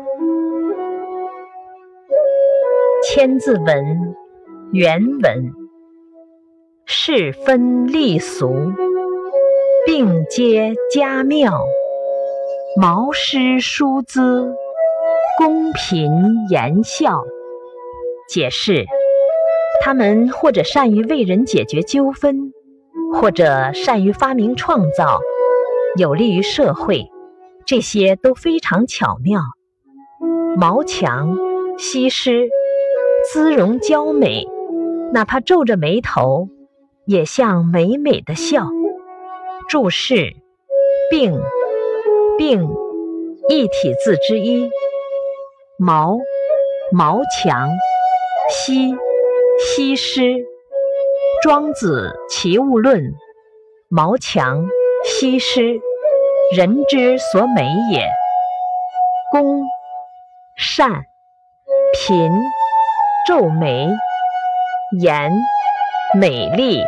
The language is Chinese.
《千字文》原文：世分立俗，并皆佳妙。毛诗书姿，公平言笑。解释：他们或者善于为人解决纠纷，或者善于发明创造，有利于社会，这些都非常巧妙。毛强，西施。姿容娇美，哪怕皱着眉头，也像美美的笑。注释：并，并，一体字之一。毛，毛强。西，西施。庄子《齐物论》：毛强，西施，人之所美也。公，善，贫。皱眉，颜美丽。